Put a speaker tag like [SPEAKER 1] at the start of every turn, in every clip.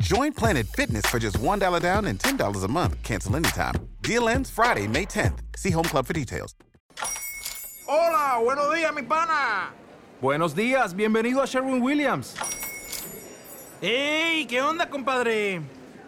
[SPEAKER 1] Join Planet Fitness for just $1 down and $10 a month. Cancel anytime. Deal ends Friday, May 10th. See Home Club for details.
[SPEAKER 2] Hola, buenos días, mi pana.
[SPEAKER 3] Buenos días, bienvenido a Sherwin Williams.
[SPEAKER 2] ¡Ey! ¿Qué onda, compadre?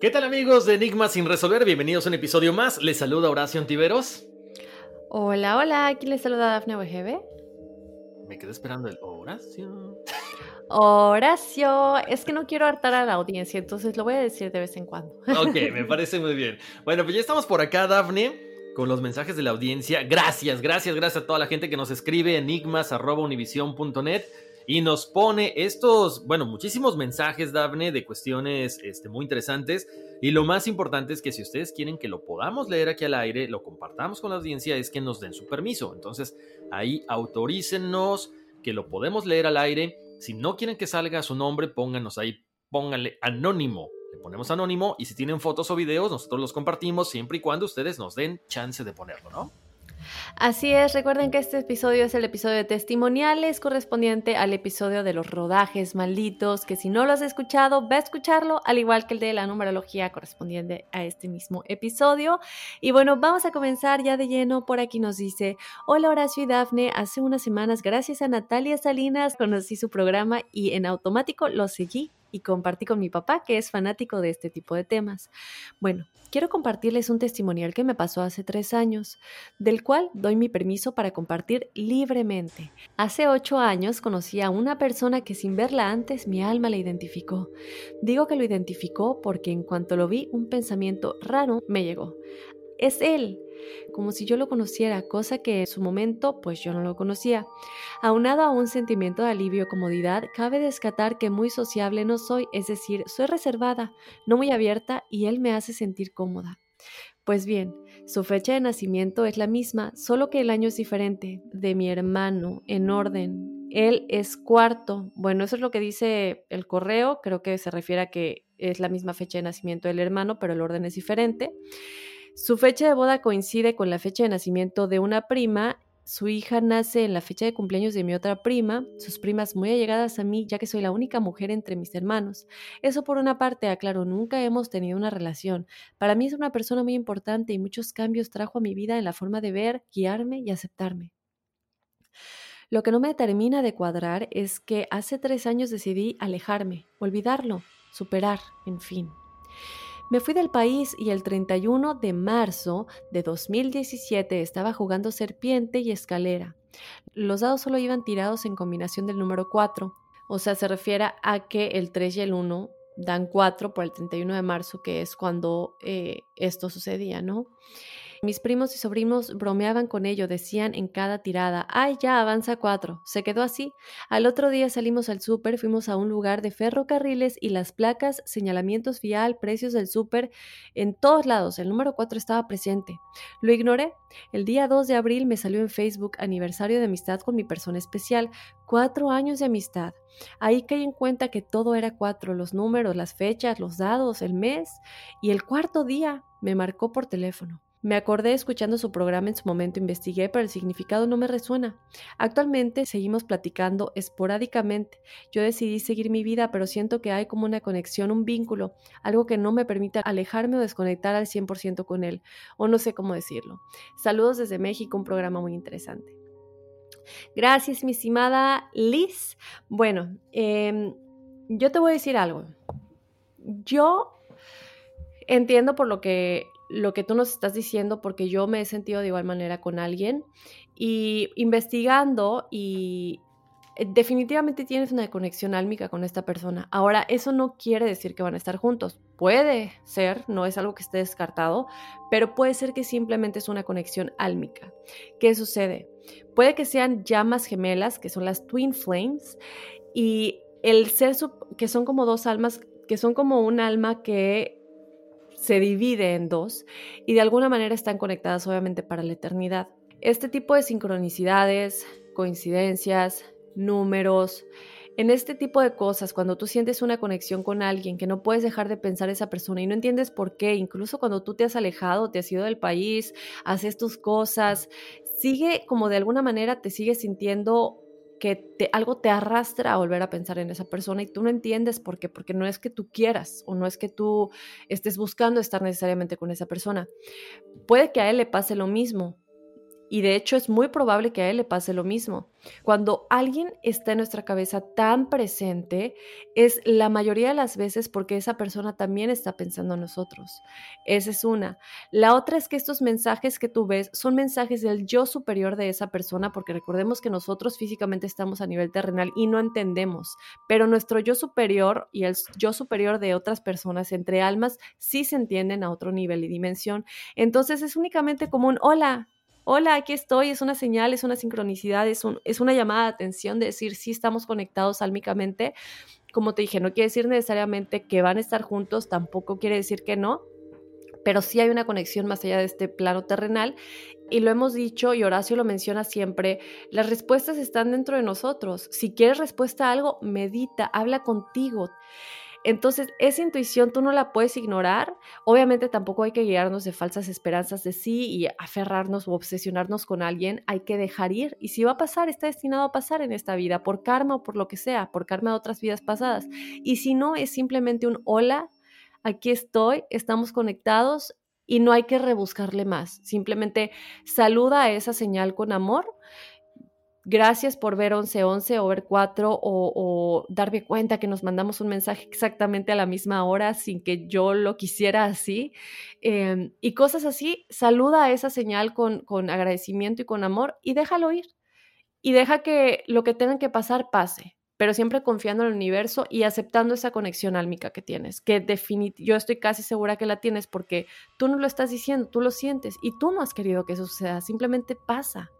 [SPEAKER 4] ¿Qué tal amigos de Enigmas sin resolver? Bienvenidos a un episodio más. Les saluda Horacio Antiveros.
[SPEAKER 5] Hola, hola, aquí les saluda Dafne Wegebe.
[SPEAKER 4] Me quedé esperando el Horacio.
[SPEAKER 5] Horacio, es que no quiero hartar a la audiencia, entonces lo voy a decir de vez en cuando.
[SPEAKER 4] Ok, me parece muy bien. Bueno, pues ya estamos por acá, Dafne, con los mensajes de la audiencia. Gracias, gracias, gracias a toda la gente que nos escribe enigmas.univision.net y nos pone estos, bueno, muchísimos mensajes, Dafne, de cuestiones este, muy interesantes. Y lo más importante es que si ustedes quieren que lo podamos leer aquí al aire, lo compartamos con la audiencia, es que nos den su permiso. Entonces, ahí autorícenos que lo podemos leer al aire. Si no quieren que salga su nombre, pónganos ahí, pónganle anónimo. Le ponemos anónimo y si tienen fotos o videos, nosotros los compartimos siempre y cuando ustedes nos den chance de ponerlo, ¿no?
[SPEAKER 5] Así es, recuerden que este episodio es el episodio de testimoniales correspondiente al episodio de los rodajes malditos, que si no lo has escuchado, va a escucharlo, al igual que el de la numerología correspondiente a este mismo episodio. Y bueno, vamos a comenzar ya de lleno. Por aquí nos dice, hola Horacio y Dafne, hace unas semanas, gracias a Natalia Salinas, conocí su programa y en automático lo seguí y compartí con mi papá, que es fanático de este tipo de temas. Bueno, quiero compartirles un testimonial que me pasó hace tres años, del cual doy mi permiso para compartir libremente. Hace ocho años conocí a una persona que sin verla antes mi alma la identificó. Digo que lo identificó porque en cuanto lo vi un pensamiento raro me llegó. Es él, como si yo lo conociera, cosa que en su momento pues yo no lo conocía. Aunado a un sentimiento de alivio y comodidad, cabe descatar que muy sociable no soy, es decir, soy reservada, no muy abierta y él me hace sentir cómoda. Pues bien, su fecha de nacimiento es la misma, solo que el año es diferente, de mi hermano, en orden. Él es cuarto. Bueno, eso es lo que dice el correo, creo que se refiere a que es la misma fecha de nacimiento del hermano, pero el orden es diferente. Su fecha de boda coincide con la fecha de nacimiento de una prima. Su hija nace en la fecha de cumpleaños de mi otra prima, sus primas muy allegadas a mí, ya que soy la única mujer entre mis hermanos. Eso por una parte, aclaro, nunca hemos tenido una relación. Para mí es una persona muy importante y muchos cambios trajo a mi vida en la forma de ver, guiarme y aceptarme. Lo que no me termina de cuadrar es que hace tres años decidí alejarme, olvidarlo, superar, en fin. Me fui del país y el 31 de marzo de 2017 estaba jugando serpiente y escalera. Los dados solo iban tirados en combinación del número 4, o sea, se refiere a que el 3 y el 1 dan 4 por el 31 de marzo, que es cuando eh, esto sucedía, ¿no? Mis primos y sobrinos bromeaban con ello, decían en cada tirada, ay ya, avanza cuatro. Se quedó así. Al otro día salimos al súper, fuimos a un lugar de ferrocarriles y las placas, señalamientos vial, precios del súper, en todos lados, el número cuatro estaba presente. Lo ignoré. El día 2 de abril me salió en Facebook aniversario de amistad con mi persona especial. Cuatro años de amistad. Ahí caí en cuenta que todo era cuatro, los números, las fechas, los dados, el mes. Y el cuarto día me marcó por teléfono. Me acordé escuchando su programa en su momento, investigué, pero el significado no me resuena. Actualmente seguimos platicando esporádicamente. Yo decidí seguir mi vida, pero siento que hay como una conexión, un vínculo, algo que no me permite alejarme o desconectar al 100% con él, o no sé cómo decirlo. Saludos desde México, un programa muy interesante. Gracias, mi estimada Liz. Bueno, em, yo te voy a decir algo. Yo entiendo por lo que lo que tú nos estás diciendo porque yo me he sentido de igual manera con alguien y investigando y eh, definitivamente tienes una conexión álmica con esta persona. Ahora, eso no quiere decir que van a estar juntos. Puede ser, no es algo que esté descartado, pero puede ser que simplemente es una conexión álmica. ¿Qué sucede? Puede que sean llamas gemelas, que son las twin flames, y el ser, que son como dos almas, que son como un alma que se divide en dos y de alguna manera están conectadas obviamente para la eternidad. Este tipo de sincronicidades, coincidencias, números, en este tipo de cosas, cuando tú sientes una conexión con alguien que no puedes dejar de pensar esa persona y no entiendes por qué, incluso cuando tú te has alejado, te has ido del país, haces tus cosas, sigue como de alguna manera te sigue sintiendo que algo te arrastra a volver a pensar en esa persona y tú no entiendes por qué, porque no es que tú quieras o no es que tú estés buscando estar necesariamente con esa persona. Puede que a él le pase lo mismo, y de hecho es muy probable que a él le pase lo mismo. Cuando alguien está en nuestra cabeza tan presente, es la mayoría de las veces porque esa persona también está pensando en nosotros. Esa es una. La otra es que estos mensajes que tú ves son mensajes del yo superior de esa persona, porque recordemos que nosotros físicamente estamos a nivel terrenal y no entendemos, pero nuestro yo superior y el yo superior de otras personas entre almas sí se entienden a otro nivel y dimensión. Entonces es únicamente como un hola, hola, aquí estoy, es una señal, es una sincronicidad, es, es una llamada de atención de decir si estamos conectados álmicamente. Como te dije, no quiere decir necesariamente que van a estar juntos, tampoco quiere decir que no, pero sí hay una conexión más allá de este plano terrenal. Y lo hemos dicho, y Horacio lo menciona siempre, las respuestas están dentro de nosotros. Si quieres respuesta a algo, medita, habla contigo. Entonces, esa intuición tú no la puedes ignorar. Obviamente tampoco hay que guiarnos de falsas esperanzas de sí y aferrarnos o obsesionarnos con alguien. Hay que dejar ir. Y si va a pasar, está destinado a pasar en esta vida, por karma o por lo que sea, por karma de otras vidas pasadas. Y si no, es simplemente un hola, aquí estoy, estamos conectados y no hay que rebuscarle más. Simplemente saluda a esa señal con amor gracias por ver 1111 o ver 4 o, darme cuenta que nos mandamos un mensaje exactamente a la misma hora sin que yo lo quisiera así. Em, y cosas así, saluda a esa señal con, con agradecimiento y con amor y déjalo ir. Y deja que lo que tenga que pasar pase pero siempre confiando en el universo y aceptando esa conexión álmica que tienes, que yo estoy casi segura que la tienes porque tú no lo estás diciendo, tú lo sientes y tú no has querido que eso suceda, simplemente pasa.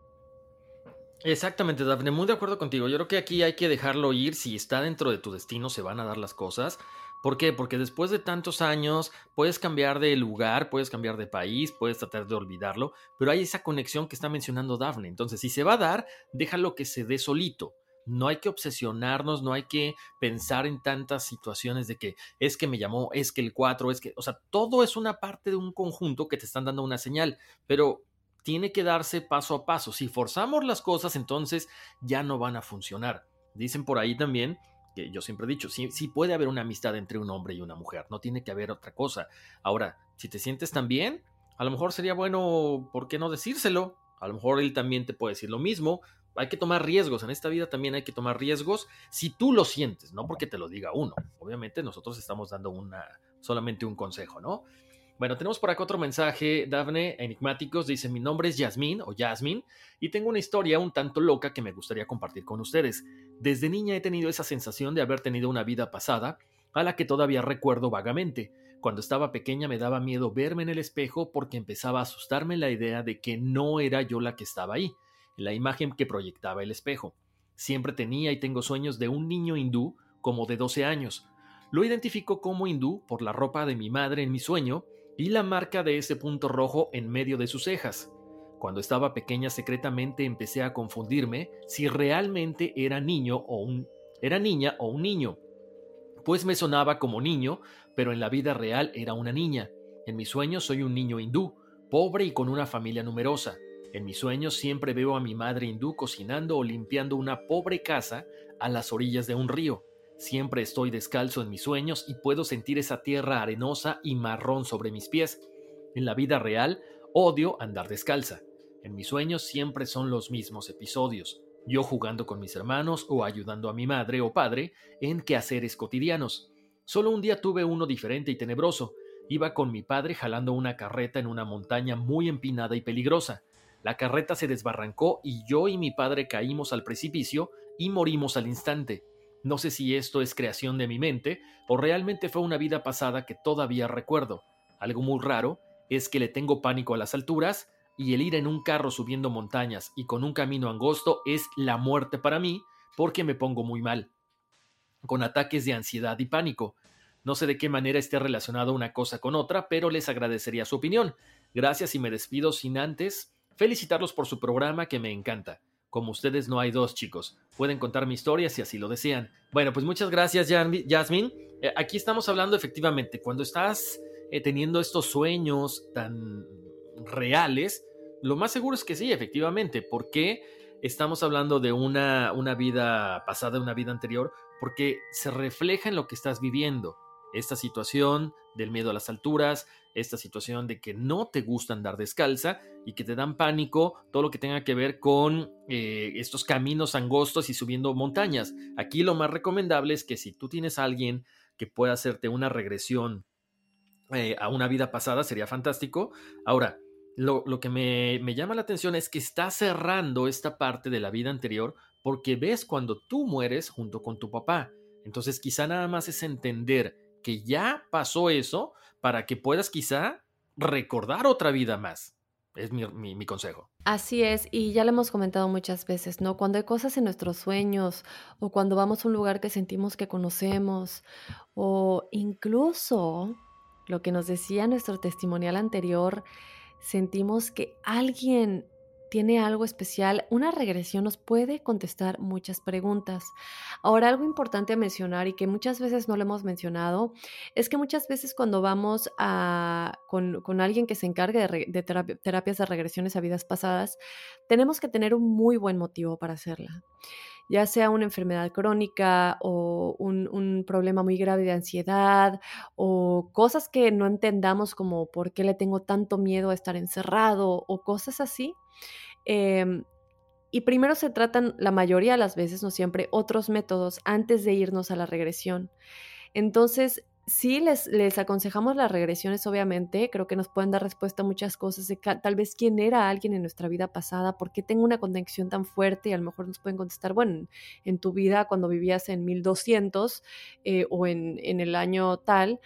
[SPEAKER 4] Exactamente, Dafne, muy de acuerdo contigo. Yo creo que aquí hay que dejarlo ir. Si está dentro de tu destino, se van a dar las cosas. ¿Por qué? Porque después de tantos años puedes cambiar de lugar, puedes cambiar de país, puedes tratar de olvidarlo, pero hay esa conexión que está mencionando Dafne. Entonces, si se va a dar, déjalo que se dé solito. No hay que obsesionarnos, no hay que pensar en tantas situaciones de que es que me llamó, es que el 4, es que, o sea, todo es una parte de un conjunto que te están dando una señal, pero tiene que darse paso a paso. Si forzamos las cosas, entonces ya no van a funcionar. Dicen por ahí también que yo siempre he dicho, sí, sí, puede haber una amistad entre un hombre y una mujer, no tiene que haber otra cosa. Ahora, si te sientes tan bien, a lo mejor sería bueno, ¿por qué no decírselo? A lo mejor él también te puede decir lo mismo. Hay que tomar riesgos, en esta vida también hay que tomar riesgos si tú lo sientes, no porque te lo diga uno. Obviamente nosotros estamos dando solamente un consejo, ¿no? Bueno, tenemos por acá otro mensaje, Dafne Enigmáticos, dice, mi nombre es Yasmín o Yasmin y tengo una historia un tanto loca que me gustaría compartir con ustedes. Desde niña he tenido esa sensación de haber tenido una vida pasada a la que todavía recuerdo vagamente. Cuando estaba pequeña me daba miedo verme en el espejo porque empezaba a asustarme la idea de que no era yo la que estaba ahí, la imagen que proyectaba el espejo. Siempre tenía y tengo sueños de un niño hindú como de 12 años. Lo identifico como hindú por la ropa de mi madre en mi sueño y la marca de ese punto rojo en medio de sus cejas. Cuando estaba pequeña secretamente empecé a confundirme si realmente era niño o un era niña o un niño. Pues me sonaba como niño, pero en la vida real era una niña. En mis sueños soy un niño hindú, pobre y con una familia numerosa. En mis sueños siempre veo a mi madre hindú cocinando o limpiando una pobre casa a las orillas de un río. Siempre estoy descalzo en mis sueños y puedo sentir esa tierra arenosa y marrón sobre mis pies. En la vida real odio andar descalza. En mis sueños siempre son los mismos episodios, yo jugando con mis hermanos o ayudando a mi madre o padre en quehaceres cotidianos. Solo un día tuve uno diferente y tenebroso. Iba con mi padre jalando una carreta en una montaña muy empinada y peligrosa. La carreta se desbarrancó y yo y mi padre caímos al precipicio y morimos al instante. No sé si esto es creación de mi mente o realmente fue una vida pasada que todavía recuerdo. Algo muy raro es que le tengo pánico a las alturas y el ir en un carro subiendo montañas y con un camino angosto es la muerte para mí porque me pongo muy mal, con ataques de ansiedad y pánico. No sé de qué manera esté relacionado una cosa con otra, pero les agradecería su opinión. Gracias y me despido sin antes felicitarlos por su programa que me encanta. Como ustedes no hay dos, chicos. Pueden contar mi historia si así lo desean. Bueno, pues muchas gracias, Jasmine. Eh, aquí estamos hablando efectivamente, cuando estás eh, teniendo estos sueños tan reales, lo más seguro es que sí, efectivamente. ¿Por qué estamos hablando de una, una vida pasada, una vida anterior? Porque se refleja en lo que estás viviendo. Esta situación del miedo a las alturas, esta situación de que no te gusta andar descalza y que te dan pánico, todo lo que tenga que ver con eh, estos caminos angostos y subiendo montañas. Aquí lo más recomendable es que si tú tienes a alguien que pueda hacerte una regresión eh, a una vida pasada, sería fantástico. Ahora, lo, que me, me, llama la atención es que está cerrando esta parte de la vida anterior porque ves cuando tú mueres junto con tu papá. Entonces quizá nada más es entender que ya pasó eso para que puedas quizá recordar otra vida más. Es mi, mi, consejo.
[SPEAKER 5] Así es, y ya lo hemos comentado muchas veces, ¿no? Cuando hay cosas en nuestros sueños o cuando vamos a un lugar que sentimos que conocemos o incluso lo que nos decía nuestro testimonial anterior, sentimos que alguien tiene algo especial, una regresión nos puede contestar muchas preguntas. Ahora, algo importante a mencionar y que muchas veces no lo hemos mencionado, es que muchas veces cuando vamos a, con, alguien que se encargue de, terapias de regresiones a vidas pasadas, tenemos que tener un muy buen motivo para hacerla ya sea una enfermedad crónica o un, problema muy grave de ansiedad o cosas que no entendamos como por qué le tengo tanto miedo a estar encerrado o cosas así. Em, y primero se tratan la mayoría de las veces, no siempre, otros métodos antes de irnos a la regresión. Entonces, sí les, les aconsejamos las regresiones, obviamente, creo que nos pueden dar respuesta a muchas cosas de tal vez quién era alguien en nuestra vida pasada, por qué tengo una conexión tan fuerte y a lo mejor nos pueden contestar, bueno, en tu vida cuando vivías en 1200 eh, o en, en el año tal,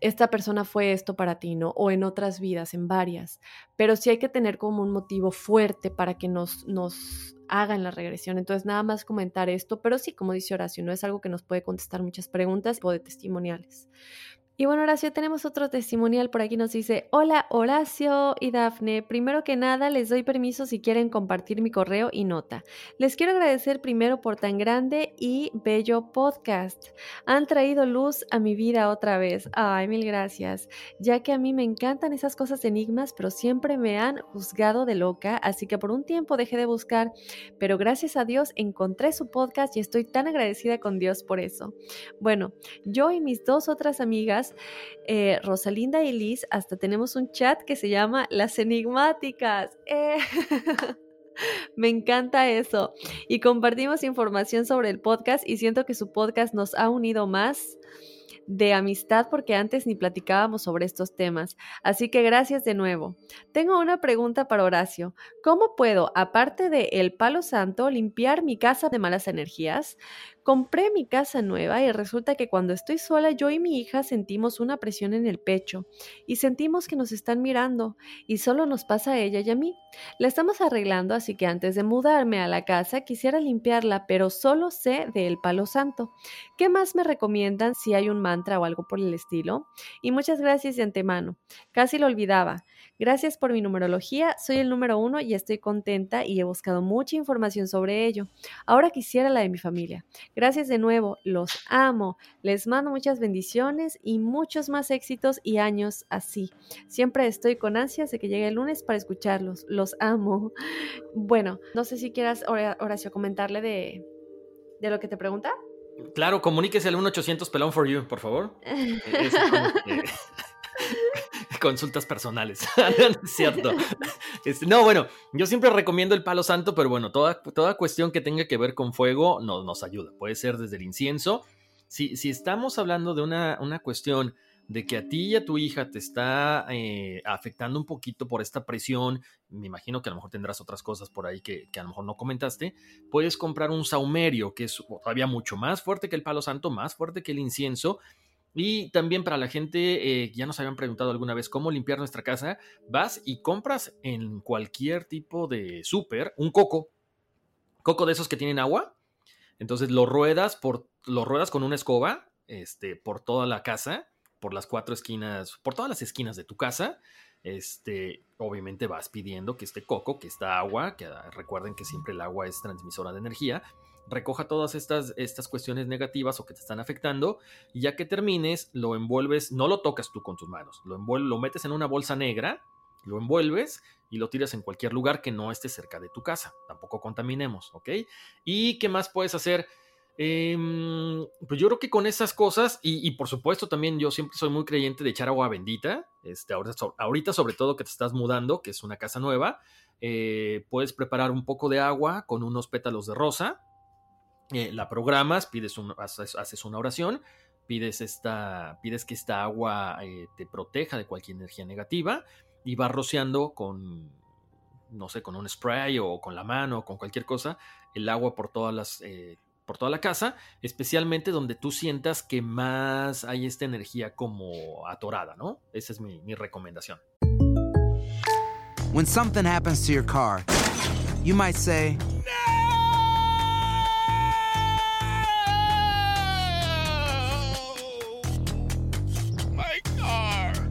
[SPEAKER 5] esta persona fue esto para ti, ¿no? O en otras vidas, en varias. Pero sí hay que tener como un motivo fuerte para que nos, nos hagan la regresión. Entonces, nada más comentar esto, pero sí, como dice Horacio, no es algo que nos puede contestar muchas preguntas o de testimoniales. Y bueno, Horacio, tenemos otro testimonial por aquí. Nos dice, hola Horacio y Dafne. Primero que nada, les doy permiso si quieren compartir mi correo y nota. Les quiero agradecer primero por tan grande y bello podcast. Han traído luz a mi vida otra vez. Ay, mil gracias. Ya que a mí me encantan esas cosas enigmas, pero siempre me han juzgado de loca, así que por un tiempo dejé de buscar. Pero gracias a Dios encontré su podcast y estoy tan agradecida con Dios por eso. Bueno, yo y mis dos otras amigas eh, Rosalinda y Liz, hasta tenemos un chat que se llama Las Enigmáticas. Eh, me encanta eso. Y compartimos información sobre el podcast y siento que su podcast nos ha unido más de amistad porque antes ni platicábamos sobre estos temas. Así que gracias de nuevo. Tengo una pregunta para Horacio. ¿Cómo puedo, aparte de el palo santo, limpiar mi casa de malas energías? Compré mi casa nueva y resulta que cuando estoy sola yo y mi hija sentimos una presión en el pecho y sentimos que nos están mirando y solo nos pasa a ella y a mí. La estamos arreglando así que antes de mudarme a la casa quisiera limpiarla pero solo sé del palo santo. ¿Qué más me recomiendan si hay un mantra o algo por el estilo? Y muchas gracias de antemano. Casi lo olvidaba. Gracias por mi numerología, soy el número uno y estoy contenta y he buscado mucha información sobre ello. Ahora quisiera la de mi familia. Gracias de nuevo, los amo, les mando muchas bendiciones y muchos más éxitos y años así. Siempre estoy con ansias de que llegue el lunes para escucharlos, los amo. Bueno, no sé si quieras, Horacio, comentarle de, de lo que te pregunta.
[SPEAKER 4] Claro, comuníquese al 1-800 Pelón for You, por favor. consultas personales. cierto. Este, no, bueno, yo siempre recomiendo el palo santo, pero bueno, toda, toda cuestión que tenga que ver con fuego nos, nos ayuda. Puede ser desde el incienso. Si, si estamos hablando de una, una cuestión de que a ti y a tu hija te está eh, afectando un poquito por esta presión, me imagino que a lo mejor tendrás otras cosas por ahí que, que, a lo mejor no comentaste, puedes comprar un saumerio que es todavía mucho más fuerte que el palo santo, más fuerte que el incienso, y también para la gente, eh, ya nos habían preguntado alguna vez cómo limpiar nuestra casa, vas y compras en cualquier tipo de súper un coco, coco de esos que tienen agua, entonces lo ruedas, por, lo ruedas con una escoba este, por toda la casa, por las cuatro esquinas, por todas las esquinas de tu casa, este, obviamente vas pidiendo que este coco, que esta agua, que ah, recuerden que siempre el agua es transmisora de energía, recoja todas estas, estas cuestiones negativas o que te están afectando y ya que termines lo envuelves, no lo tocas tú con tus manos, lo, lo metes en una bolsa negra, lo envuelves y lo tiras en cualquier lugar que no esté cerca de tu casa, tampoco contaminemos, ¿ok? ¿Y qué más puedes hacer? Em, pues yo creo que con esas cosas, y, por supuesto también yo siempre soy muy creyente de echar agua bendita, este, ahorita, sobre todo que te estás mudando, que es una casa nueva, eh, puedes preparar un poco de agua con unos pétalos de rosa, eh, la programas, pides haces, una oración, pides, esta, pides que esta agua eh, te proteja de cualquier energía negativa y vas rociando con, no sé, con un spray o con la mano o con cualquier cosa, el agua por todas las... Eh, por toda la casa, especialmente donde tú sientas que más hay esta energía como atorada, ¿no? Esa es mi, mi recomendación.
[SPEAKER 6] When something happens to your car, you might say,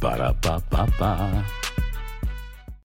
[SPEAKER 7] Para pa pa pa.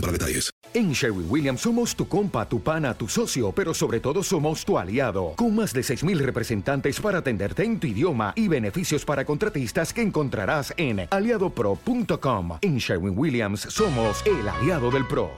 [SPEAKER 8] para detalles.
[SPEAKER 9] En Sherwin Williams somos tu compa, tu pana, tu socio, pero sobre todo somos tu aliado, con más de 6.000 representantes para atenderte en tu idioma y beneficios para contratistas que encontrarás en aliadopro.com. En Sherwin Williams somos el aliado del PRO.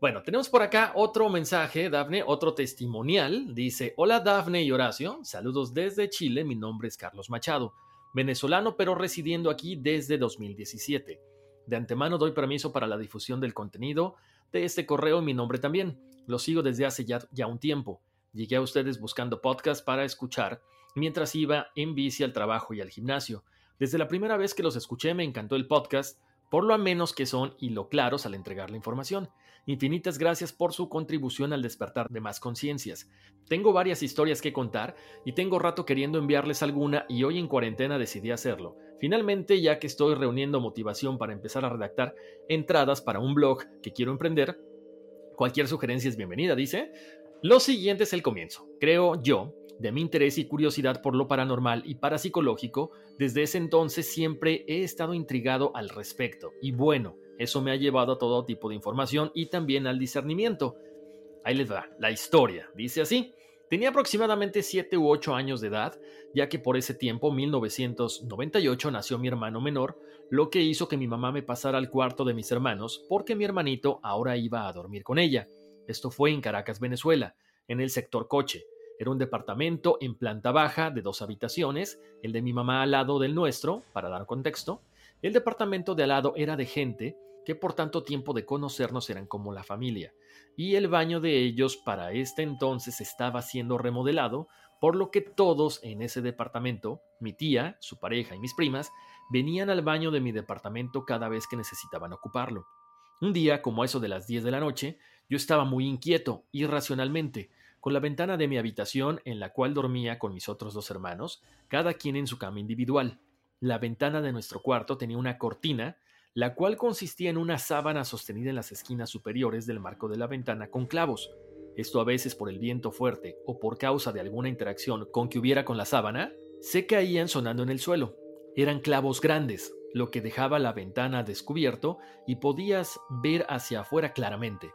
[SPEAKER 4] Bueno, tenemos por acá otro mensaje, Dafne, otro testimonial. Dice, hola Dafne y Horacio, saludos desde Chile, mi nombre es Carlos Machado, venezolano pero residiendo aquí desde 2017. De antemano doy permiso para la difusión del contenido de este correo en mi nombre también. Lo sigo desde hace ya, un tiempo. Llegué a ustedes buscando podcast para escuchar mientras iba en bici al trabajo y al gimnasio. Desde la primera vez que los escuché me encantó el podcast, por lo menos que son y lo claros al entregar la información. Infinitas gracias por su contribución al despertar de más conciencias. Tengo varias historias que contar y tengo rato queriendo enviarles alguna y hoy en cuarentena decidí hacerlo. Finalmente, ya que estoy reuniendo motivación para empezar a redactar entradas para un blog que quiero emprender, cualquier sugerencia es bienvenida, dice. Lo siguiente es el comienzo. Creo yo de mi interés y curiosidad por lo paranormal y parapsicológico, desde ese entonces siempre he estado intrigado al respecto. Y bueno, eso me ha llevado a todo tipo de información y también al discernimiento. Ahí les va, la historia. Dice así. Tenía aproximadamente 7 u 8 años de edad, ya que por ese tiempo, 1998, nació mi hermano menor, lo que hizo que mi mamá me pasara al cuarto de mis hermanos porque mi hermanito ahora iba a dormir con ella. Esto fue en Caracas, Venezuela, en el sector coche. Era un departamento en planta baja de dos habitaciones, el de mi mamá al lado del nuestro, para dar contexto. El departamento de al lado era de gente que por tanto tiempo de conocernos eran como la familia, y el baño de ellos para este entonces estaba siendo remodelado, por lo que todos en ese departamento, mi tía, su pareja y mis primas, venían al baño de mi departamento cada vez que necesitaban ocuparlo. Un día, como eso de las 10 de la noche, yo estaba muy inquieto, irracionalmente, con la ventana de mi habitación en la cual dormía con mis otros dos hermanos, cada quien en su cama individual. La ventana de nuestro cuarto tenía una cortina la cual consistía en una sábana sostenida en las esquinas superiores del marco de la ventana con clavos. Esto a veces por el viento fuerte o por causa de alguna interacción con que hubiera con la sábana, se caían sonando en el suelo. Eran clavos grandes, lo que dejaba la ventana descubierto y podías ver hacia afuera claramente.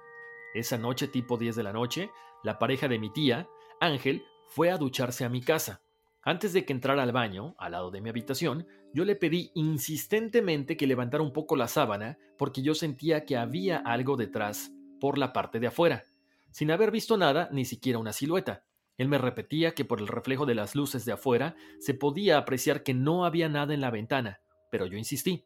[SPEAKER 4] Esa noche tipo 10 de la noche, la pareja de mi tía, Ángel, fue a ducharse a mi casa. Antes de que entrara al baño, al lado de mi habitación, yo le pedí insistentemente que levantara un poco la sábana porque yo sentía que había algo detrás por la parte de afuera, sin haber visto nada, ni siquiera una silueta. Él me repetía que por el reflejo de las luces de afuera se podía apreciar que no había nada en la ventana, pero yo insistí.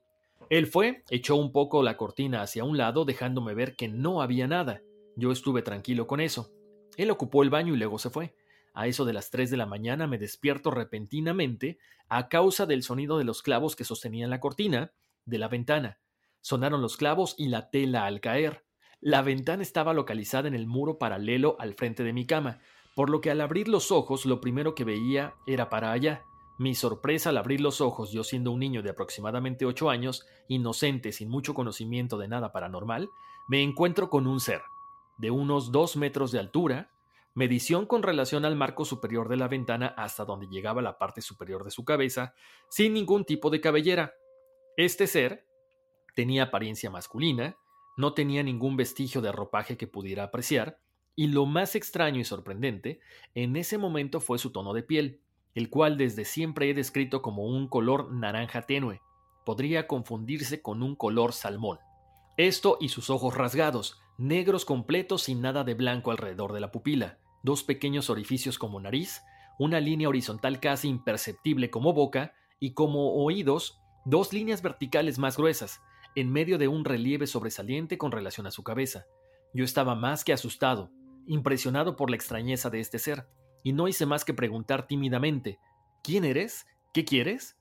[SPEAKER 4] Él fue, echó un poco la cortina hacia un lado dejándome ver que no había nada. Yo estuve tranquilo con eso. Él ocupó el baño y luego se fue. A eso de las 3 de la mañana me despierto repentinamente a causa del sonido de los clavos que sostenían la cortina de la ventana. Sonaron los clavos y la tela al caer. La ventana estaba localizada en el muro paralelo al frente de mi cama, por lo que al abrir los ojos lo primero que veía era para allá. Mi sorpresa al abrir los ojos, yo siendo un niño de aproximadamente 8 años, inocente, sin mucho conocimiento de nada paranormal, me encuentro con un ser, de unos dos metros de altura, medición con relación al marco superior de la ventana hasta donde llegaba la parte superior de su cabeza, sin ningún tipo de cabellera. Este ser tenía apariencia masculina, no tenía ningún vestigio de ropaje que pudiera apreciar, y lo más extraño y sorprendente en ese momento fue su tono de piel, el cual desde siempre he descrito como un color naranja tenue. Podría confundirse con un color salmón. Esto y sus ojos rasgados, negros completos sin nada de blanco alrededor de la pupila, dos pequeños orificios como nariz, una línea horizontal casi imperceptible como boca y como oídos, dos líneas verticales más gruesas, en medio de un relieve sobresaliente con relación a su cabeza. Yo estaba más que asustado, impresionado por la extrañeza de este ser, y no hice más que preguntar tímidamente ¿Quién eres? ¿Qué quieres?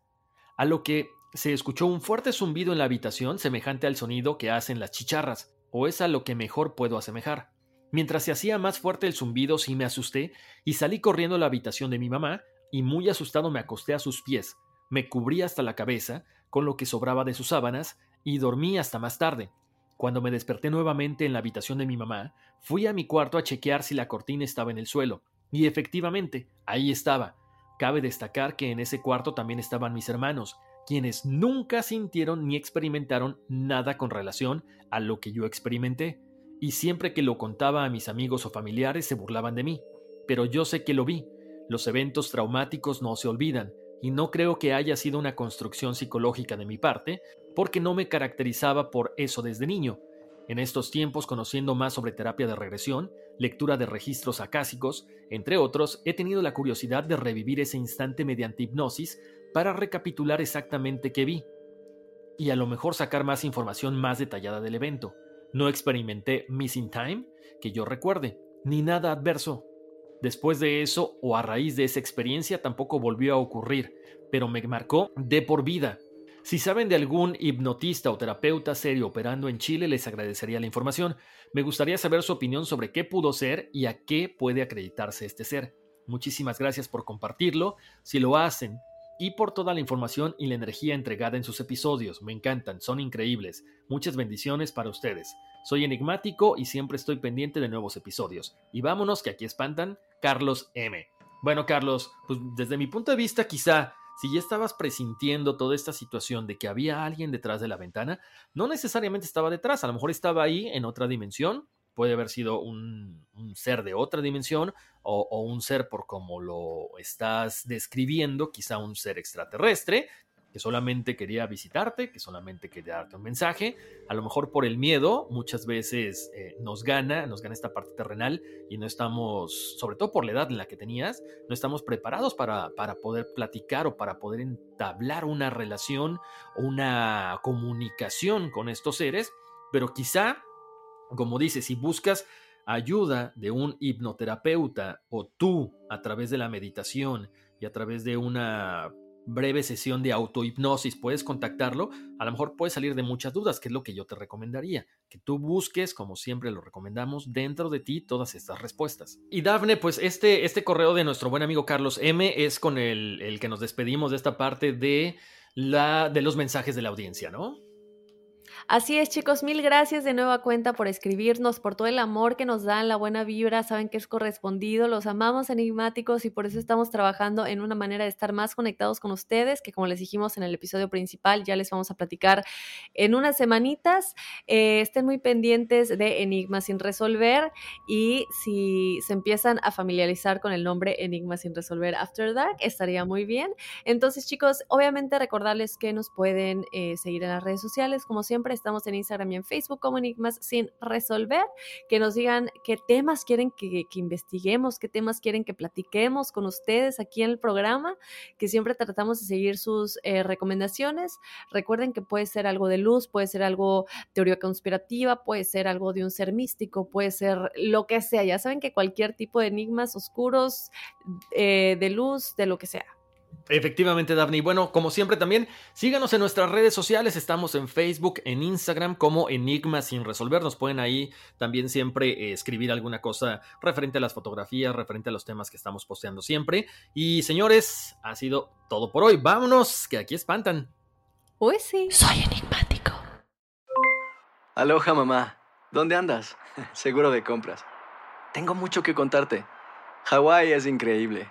[SPEAKER 4] A lo que se escuchó un fuerte zumbido en la habitación semejante al sonido que hacen las chicharras o es a lo que mejor puedo asemejar. Mientras se hacía más fuerte el zumbido, sí me asusté y salí corriendo a la habitación de mi mamá y muy asustado me acosté a sus pies, me cubrí hasta la cabeza con lo que sobraba de sus sábanas y dormí hasta más tarde. Cuando me desperté nuevamente en la habitación de mi mamá, fui a mi cuarto a chequear si la cortina estaba en el suelo, y efectivamente, ahí estaba. Cabe destacar que en ese cuarto también estaban mis hermanos, quienes nunca sintieron ni experimentaron nada con relación a lo que yo experimenté, y siempre que lo contaba a mis amigos o familiares se burlaban de mí. Pero yo sé que lo vi. Los eventos traumáticos no se olvidan, y no creo que haya sido una construcción psicológica de mi parte, porque no me caracterizaba por eso desde niño. En estos tiempos, conociendo más sobre terapia de regresión, lectura de registros acásicos, entre otros, he tenido la curiosidad de revivir ese instante mediante hipnosis para recapitular exactamente qué vi y a lo mejor sacar más información más detallada del evento. No experimenté missing time, que yo recuerde, ni nada adverso. Después de eso o a raíz de esa experiencia tampoco volvió a ocurrir, pero me marcó de por vida. Si saben de algún hipnotista o terapeuta serio operando en Chile, les agradecería la información. Me gustaría saber su opinión sobre qué pudo ser y a qué puede acreditarse este ser. Muchísimas gracias por compartirlo. Si lo hacen, y por toda la información y la energía entregada en sus episodios. Me encantan, son increíbles. Muchas bendiciones para ustedes. Soy enigmático y siempre estoy pendiente de nuevos episodios. Y vámonos, que aquí espantan, Carlos M. Bueno, Carlos, pues desde mi punto de vista, quizá si ya estabas presintiendo toda esta situación de que había alguien detrás de la ventana, no necesariamente estaba detrás, a lo mejor estaba ahí en otra dimensión, puede haber sido un, ser de otra dimensión o, un ser por como lo estás describiendo, quizá un ser extraterrestre que solamente quería visitarte, que solamente quería darte un mensaje. A lo mejor por el miedo muchas veces eh, nos gana, nos gana esta parte terrenal y no estamos, sobre todo por la edad en la que tenías, no estamos preparados para, para poder platicar o para poder entablar una relación o una comunicación con estos seres, pero quizá como dices, si buscas ayuda de un hipnoterapeuta o tú a través de la meditación y a través de una breve sesión de autohipnosis puedes contactarlo, a lo mejor puedes salir de muchas dudas, que es lo que yo te recomendaría, que tú busques, como siempre lo recomendamos, dentro de ti todas estas respuestas. Y Dafne, pues este, este correo de nuestro buen amigo Carlos M es con el, el que nos despedimos de esta parte de, la, de los mensajes de la audiencia, ¿no?
[SPEAKER 5] Así es, chicos, mil gracias de nueva cuenta por escribirnos, por todo el amor que nos dan, la buena vibra, saben que es correspondido, los amamos enigmáticos y por eso estamos trabajando en una manera de estar más conectados con ustedes, que como les dijimos en el episodio principal, ya les vamos a platicar en unas semanitas. Eh, estén muy pendientes de Enigmas sin resolver y si se empiezan a familiarizar con el nombre Enigmas sin resolver After Dark, estaría muy bien. Entonces, chicos, obviamente recordarles que nos pueden eh, seguir en las redes sociales, como siempre Estamos en Instagram y en Facebook como Enigmas sin resolver. Que nos digan qué temas quieren que, investiguemos, qué temas quieren que platiquemos con ustedes aquí en el programa, que siempre tratamos de seguir sus eh, recomendaciones. Recuerden que puede ser algo de luz, puede ser algo teoría conspirativa, puede ser algo de un ser místico, puede ser lo que sea. Ya saben que cualquier tipo de enigmas oscuros, eh, de luz, de lo que sea.
[SPEAKER 4] Efectivamente, Daphne. Bueno, como siempre también, síganos en nuestras redes sociales. Estamos en Facebook, en Instagram como Enigma sin resolver. Nos pueden ahí también siempre eh, escribir alguna cosa referente a las fotografías, referente a los temas que estamos posteando siempre. Y señores, ha sido todo por hoy. Vámonos, que aquí espantan.
[SPEAKER 5] Uy, sí.
[SPEAKER 10] Soy enigmático. Aloha, mamá. ¿Dónde andas? Seguro de compras. Tengo mucho que contarte. Hawái es increíble.